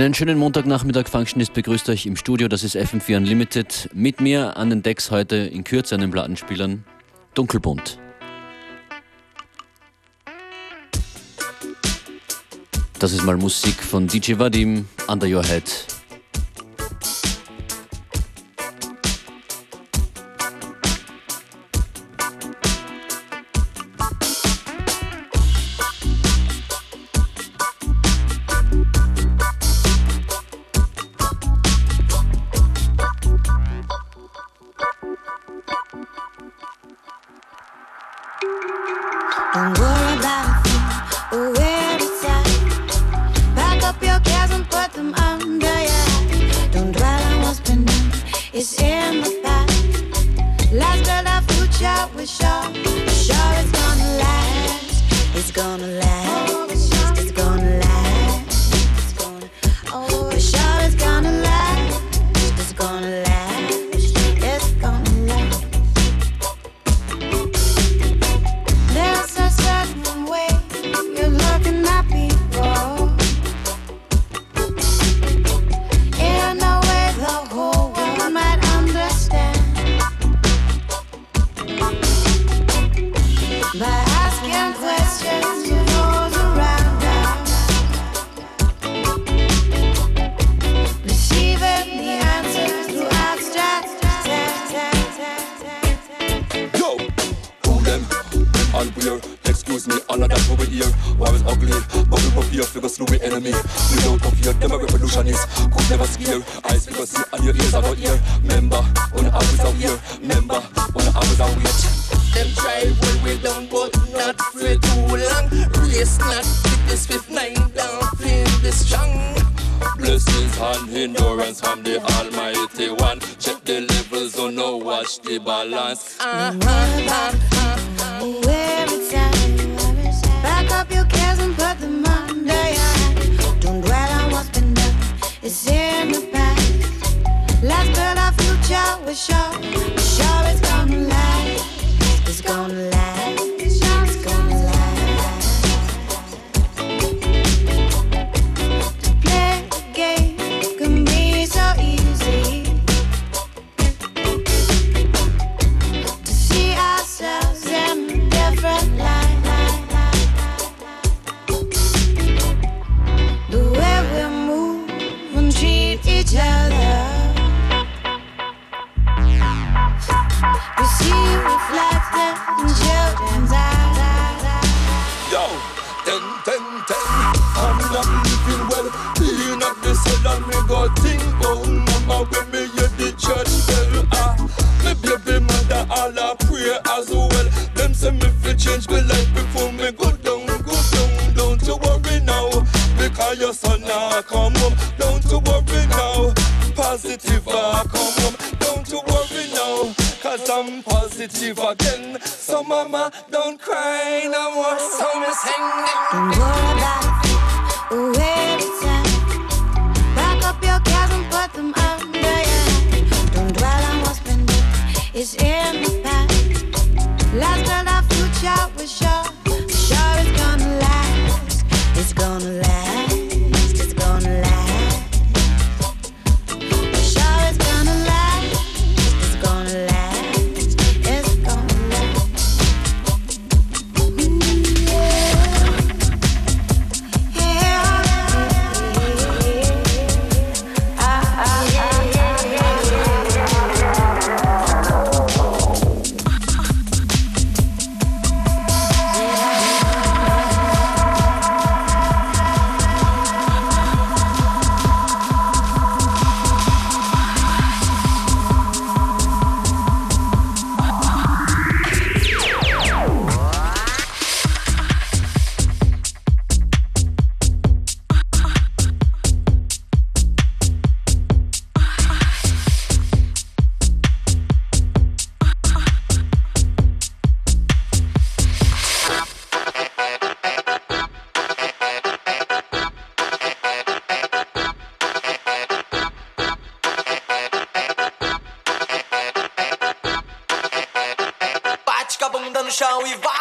Einen schönen Montagnachmittag, Functionist begrüßt euch im Studio, das ist FM4 Unlimited. Mit mir an den Decks heute in Kürze an den Plattenspielern Dunkelbunt. Das ist mal Musik von DJ Vadim, Under Your Head. fear figures through with enemy. We don't fear them a revolutionist. Could never scare. Eyes because you and your ears are not here. Member when I was out here. Member when I was out here. Them try when we down, but not for too long. Race not with this fifth nine down, feel this strong. Blessings and endurance from the Almighty One. Check the levels, don't know, watch the balance. Uh, uh, uh, uh. shine. before me go down, go down. Don't you worry now, because your son now come home. Don't you worry now, positive I come home. Don't you worry now, cause I'm positive again. So mama, don't cry no more. So me sing. Go back. no chão e vai.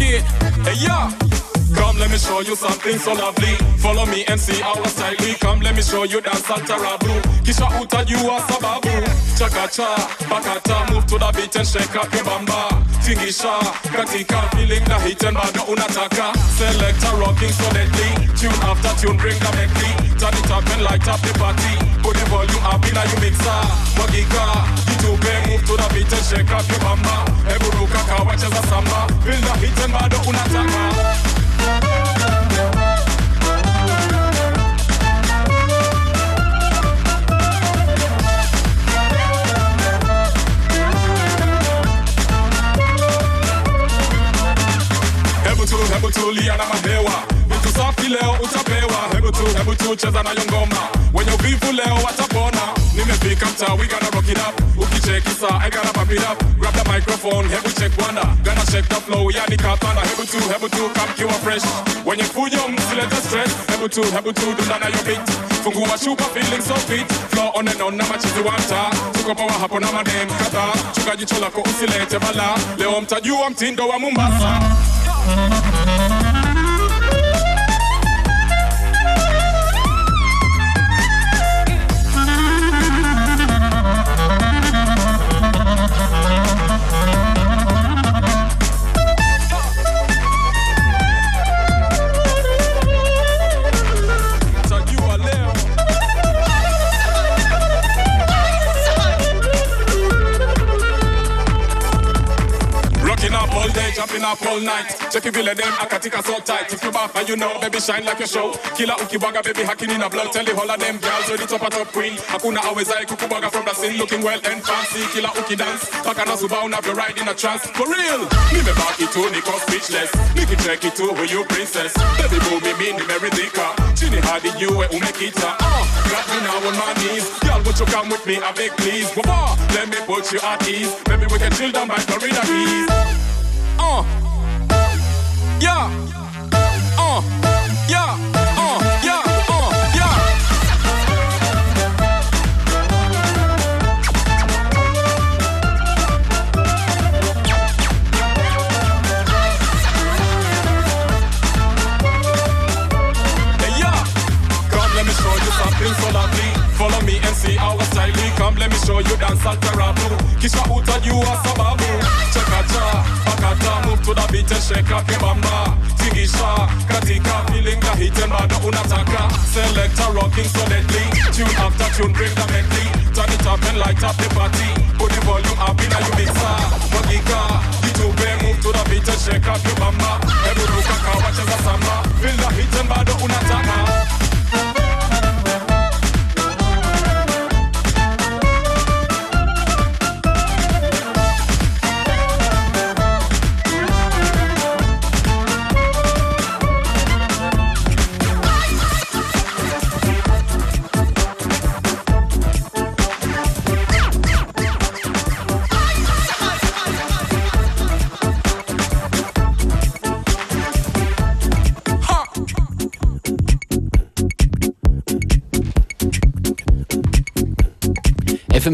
It. Hey, yeah. Let me show you something so lovely. Follow me and see our style. Come, let me show you dance al tarabu. Kisha uta you are sababu. Chaka cha, bakata, move to the beat and shake up your bamba. Tingisha, katika, feeling the heat and bado unataka. Selector rocking solidly. Tune after tune, bring the medley. Turn it up and light up the party. Put the volume up in a you mixer. Magika, jitube, move to the beat and shake up your bamba. Eburuka kawacheza samba. Feel the heat and bado unataka. Hebu tu, hebu tulia na mahewa vitu safi leo utapewa. Hebu tu, hebu tu cheza nayo ngoma. Wenye uvivu leo eh, watapona. Nimefika mtaa we gonna rock it up. Ukicheki saa I gotta pop it up. Grab the microphone hebu check wanda gonna shake the flow yani kapana hebu tu, hebu tu come kiwa fresh. Wenye fujo msilete stress. Hebu tu, hebu tu dunda nayo beat. Fungua chupa feeling so fit. Flow on and on na machizi wa mtaa tuko poa hapo na madem kadhaa chuka jicho lako usilete bala. Leo mtajua mtindo wa Mombasa all day, jumping up all night. Check vile dem akatika so tight. If you back and you know, baby shine like your show. Kila ukibwaga baby hakini na blood. Tell the whole of them girls ready top a top queen. Hakuna always awezaye kukubwaga from the scene looking well and fancy. Kila ukidance, paka na suba una your ride in a trance. For real, nimebaki tu niko speechless. Nikicheki tu who you princess. Baby boo mimi nimeridhika. Chini hadi yue umekita. Uh, got me now on my knees. Girl, won't you come with me? I beg please. Wah, let me put you at ease. Maybe we can chill down by Florida Keys. Uh. Yeah. Uh. Yeah. Come, let me show you dance al tarabu. Kisha uta you are sababu. Chaka cha, pakata, move to the beat and shake up your bamba. Tingisha, katika, feeling the heat and bado unataka. Selector rocking solidly. Tune after tune, bring the medley. Turn it up and light up the party. Put the volume up in a mixer. Magika, jitube, move to the beat and shake up your bamba. Eburuka kawacheza samba. Feel the heat and bado unataka.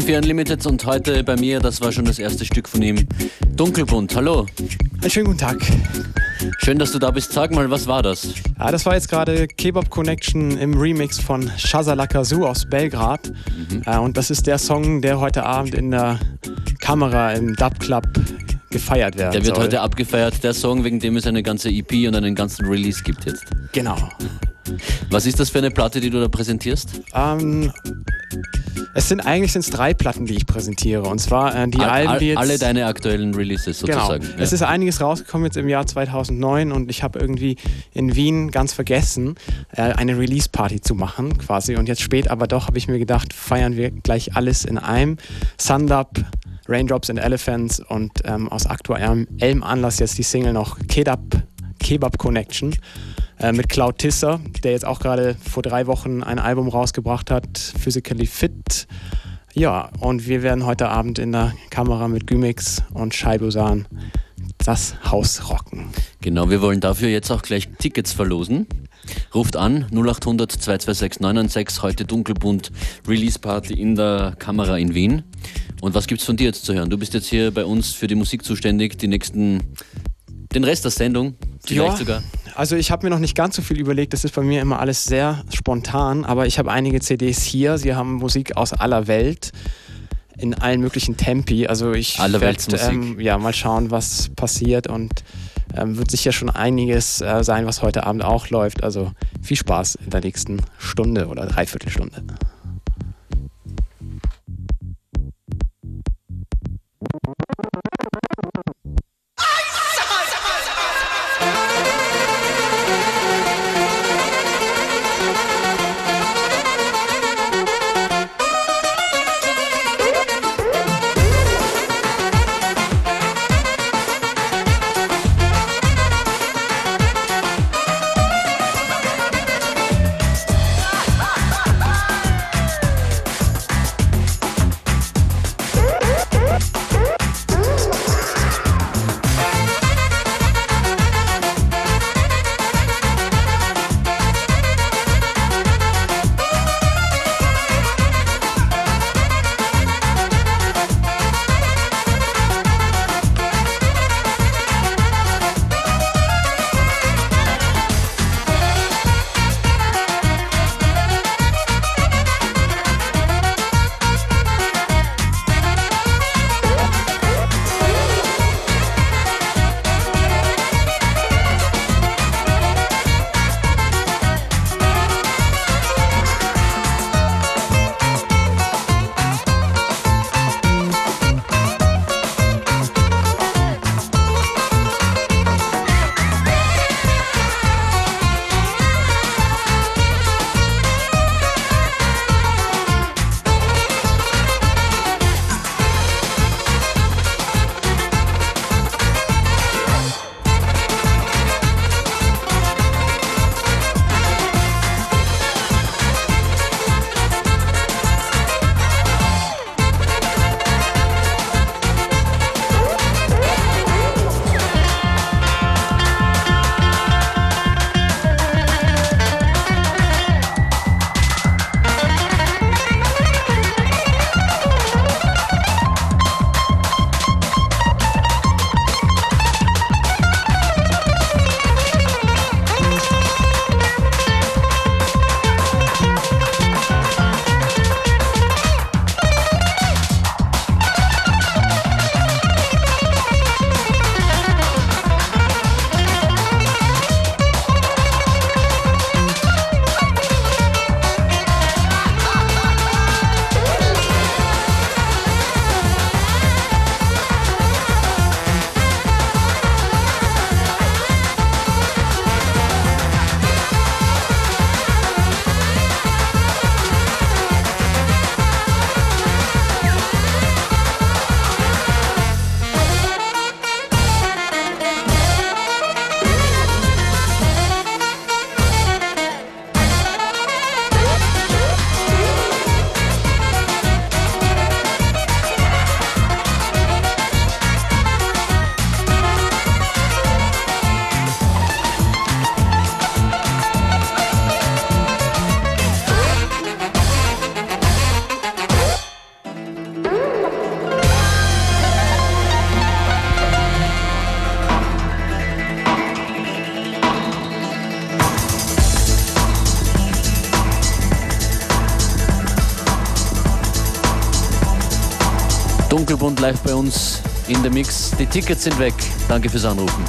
FM4 Unlimited und heute bei mir, das war schon das erste Stück von ihm, Dunkelbunt. Hallo, Einen schönen guten Tag. schön, dass du da bist. Sag mal, was war das? Ja, das war jetzt gerade Kebab Connection im Remix von Shazala Zoo aus Belgrad. Äh, und das ist der Song, der heute Abend in der Kamera im Dub Club gefeiert werden Der wird soll. heute abgefeiert, der Song, wegen dem es eine ganze EP und einen ganzen Release gibt jetzt. Genau. Was ist das für eine Platte, die du da präsentierst? Ähm, es sind eigentlich sind's drei Platten, die ich präsentiere. Und zwar äh, die All- Alben, die jetzt... alle deine aktuellen Releases Genau. sozusagen. Es ja. ist einiges rausgekommen jetzt im Jahr 2009 und ich habe irgendwie in Wien ganz vergessen, äh, eine Release-Party zu machen quasi. Und jetzt spät aber doch habe ich mir gedacht, feiern wir gleich alles in einem. Sundup, Raindrops and Elephants und ähm, aus aktuellem Anlass jetzt die Single noch Kedab, Kebab Connection äh, mit Cloud Tisser, der jetzt auch gerade vor drei Wochen ein Album rausgebracht hat, Physically Fit. Ja, und wir werden heute Abend in der Kamera mit Gymix und Scheibusan das Haus rocken. Genau, wir wollen dafür jetzt auch gleich Tickets verlosen. Ruft an 0800 226 996, heute Dunkelbunt Release Party in der Kamera in Wien. Und was gibt's von dir jetzt zu hören? Du bist jetzt hier bei uns für die Musik zuständig, die nächsten, den Rest der Sendung, vielleicht ja, sogar. Also ich habe mir noch nicht ganz so viel überlegt, das ist bei mir immer alles sehr spontan, aber ich habe einige CDs hier, sie haben Musik aus aller Welt in allen möglichen Tempi. Also ich werde ähm, ja mal schauen, was passiert und ähm, wird sicher schon einiges äh, sein, was heute Abend auch läuft. Also viel Spaß in der nächsten Stunde oder Dreiviertelstunde. In der Mix. Die Tickets sind weg. Danke fürs Anrufen.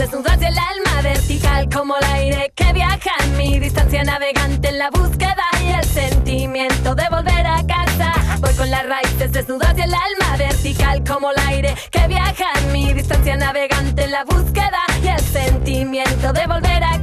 desnudas el alma vertical como el aire que viaja en mi distancia navegante. En la búsqueda y el sentimiento de volver a casa. Voy con las raíces desnudas el alma vertical como el aire que viaja en mi distancia navegante. En la búsqueda y el sentimiento de volver a casa.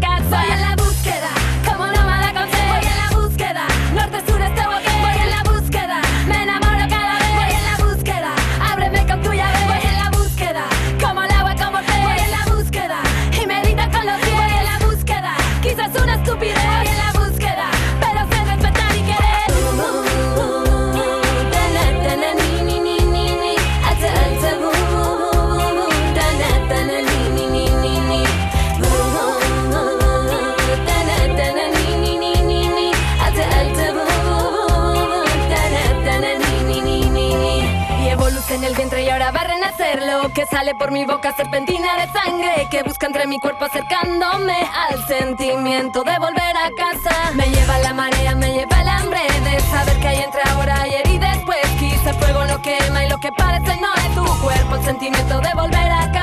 por mi boca serpentina de sangre que busca entre mi cuerpo acercándome al sentimiento de volver a casa. Me lleva la marea, me lleva el hambre de saber que hay entre ahora, ayer y después. Quizá el fuego no quema y lo que parece no es tu cuerpo, el sentimiento de volver a casa.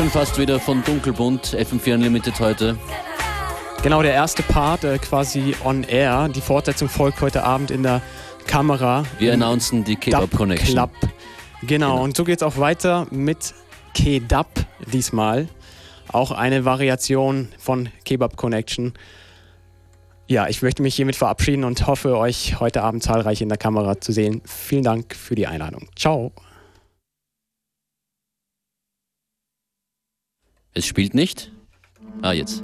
Schon fast wieder von Dunkelbunt, FM4 Unlimited heute. Genau, der erste Part äh, quasi on air. Die Fortsetzung folgt heute Abend in der Kamera. Wir announcen die Kebab Dub Connection. Club. Genau, Genau. und so geht's auch weiter mit Kedab diesmal. Auch eine Variation von Kebab Connection. Ja, ich möchte mich hiermit verabschieden und hoffe, euch heute Abend zahlreich in der Kamera zu sehen. Vielen Dank für die Einladung. Ciao. Es spielt nicht? Ah, jetzt.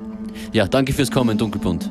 Ja, danke fürs Kommen, Dunkelbunt.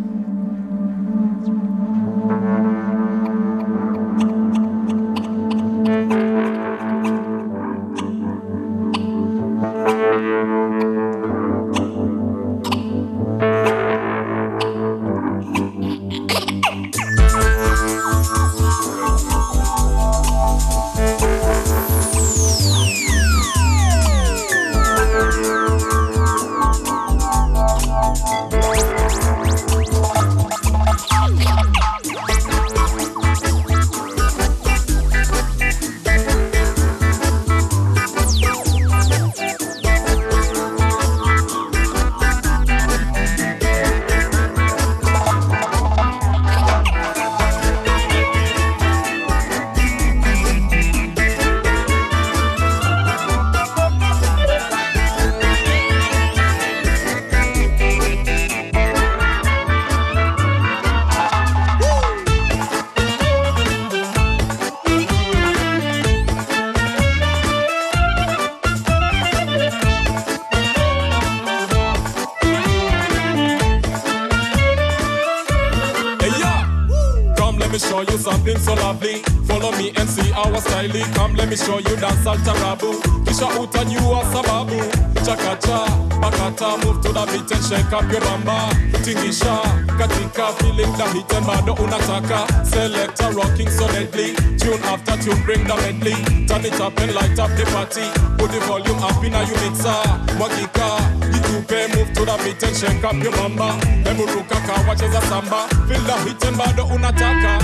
Al. Kisha uta you a sababu. Chaka cha, bakata, move to the beat and shake up your bamba. Tingisha, katika, feeling the heat and bado unataka. Selector rocking so deadly. Tune after tune, bring the medley. Turn it up and light up the party. Put the volume up in a you mixer. Mwagika, jitupe, move to the beat and shake up your bamba. Emuruka kawacheza samba. Feel the heat and bado unataka.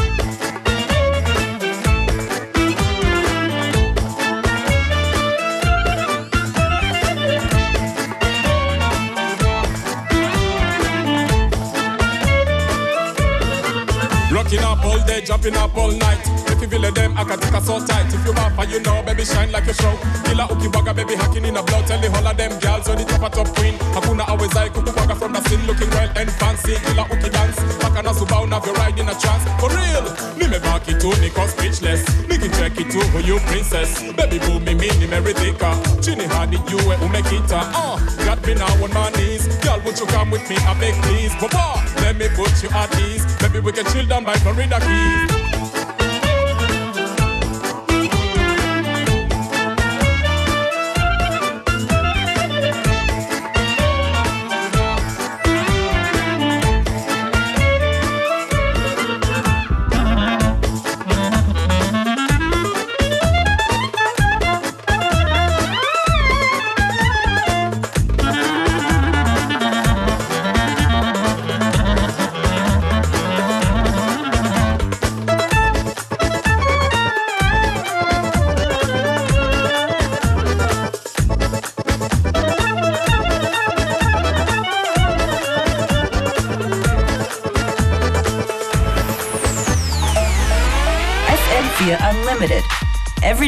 Jumping up all night. Feel them, I can take a so tight. If you buffer, you know, baby, shine like a show. Kila ukiwaga, baby, hacking in a blow. Tell the whole of them girls, on the top of top queen. Hakuna always I kukuwaga from the scene, looking well and fancy. Kila uki dance, baka na subao, now you ride in a trance. For real, me me back it to, Nico speechless. Me can check it to, who you princess. Baby, boo, me, me, me, meridika. Chini hadi you, eh, umekita. Uh, got me now on my knees. Girl, would you come with me? I beg, please. Papa, let me put you at ease. Baby, we can chill down by Florida Keys.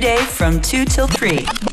FM4 Unlimited. Every day from 2 till 3.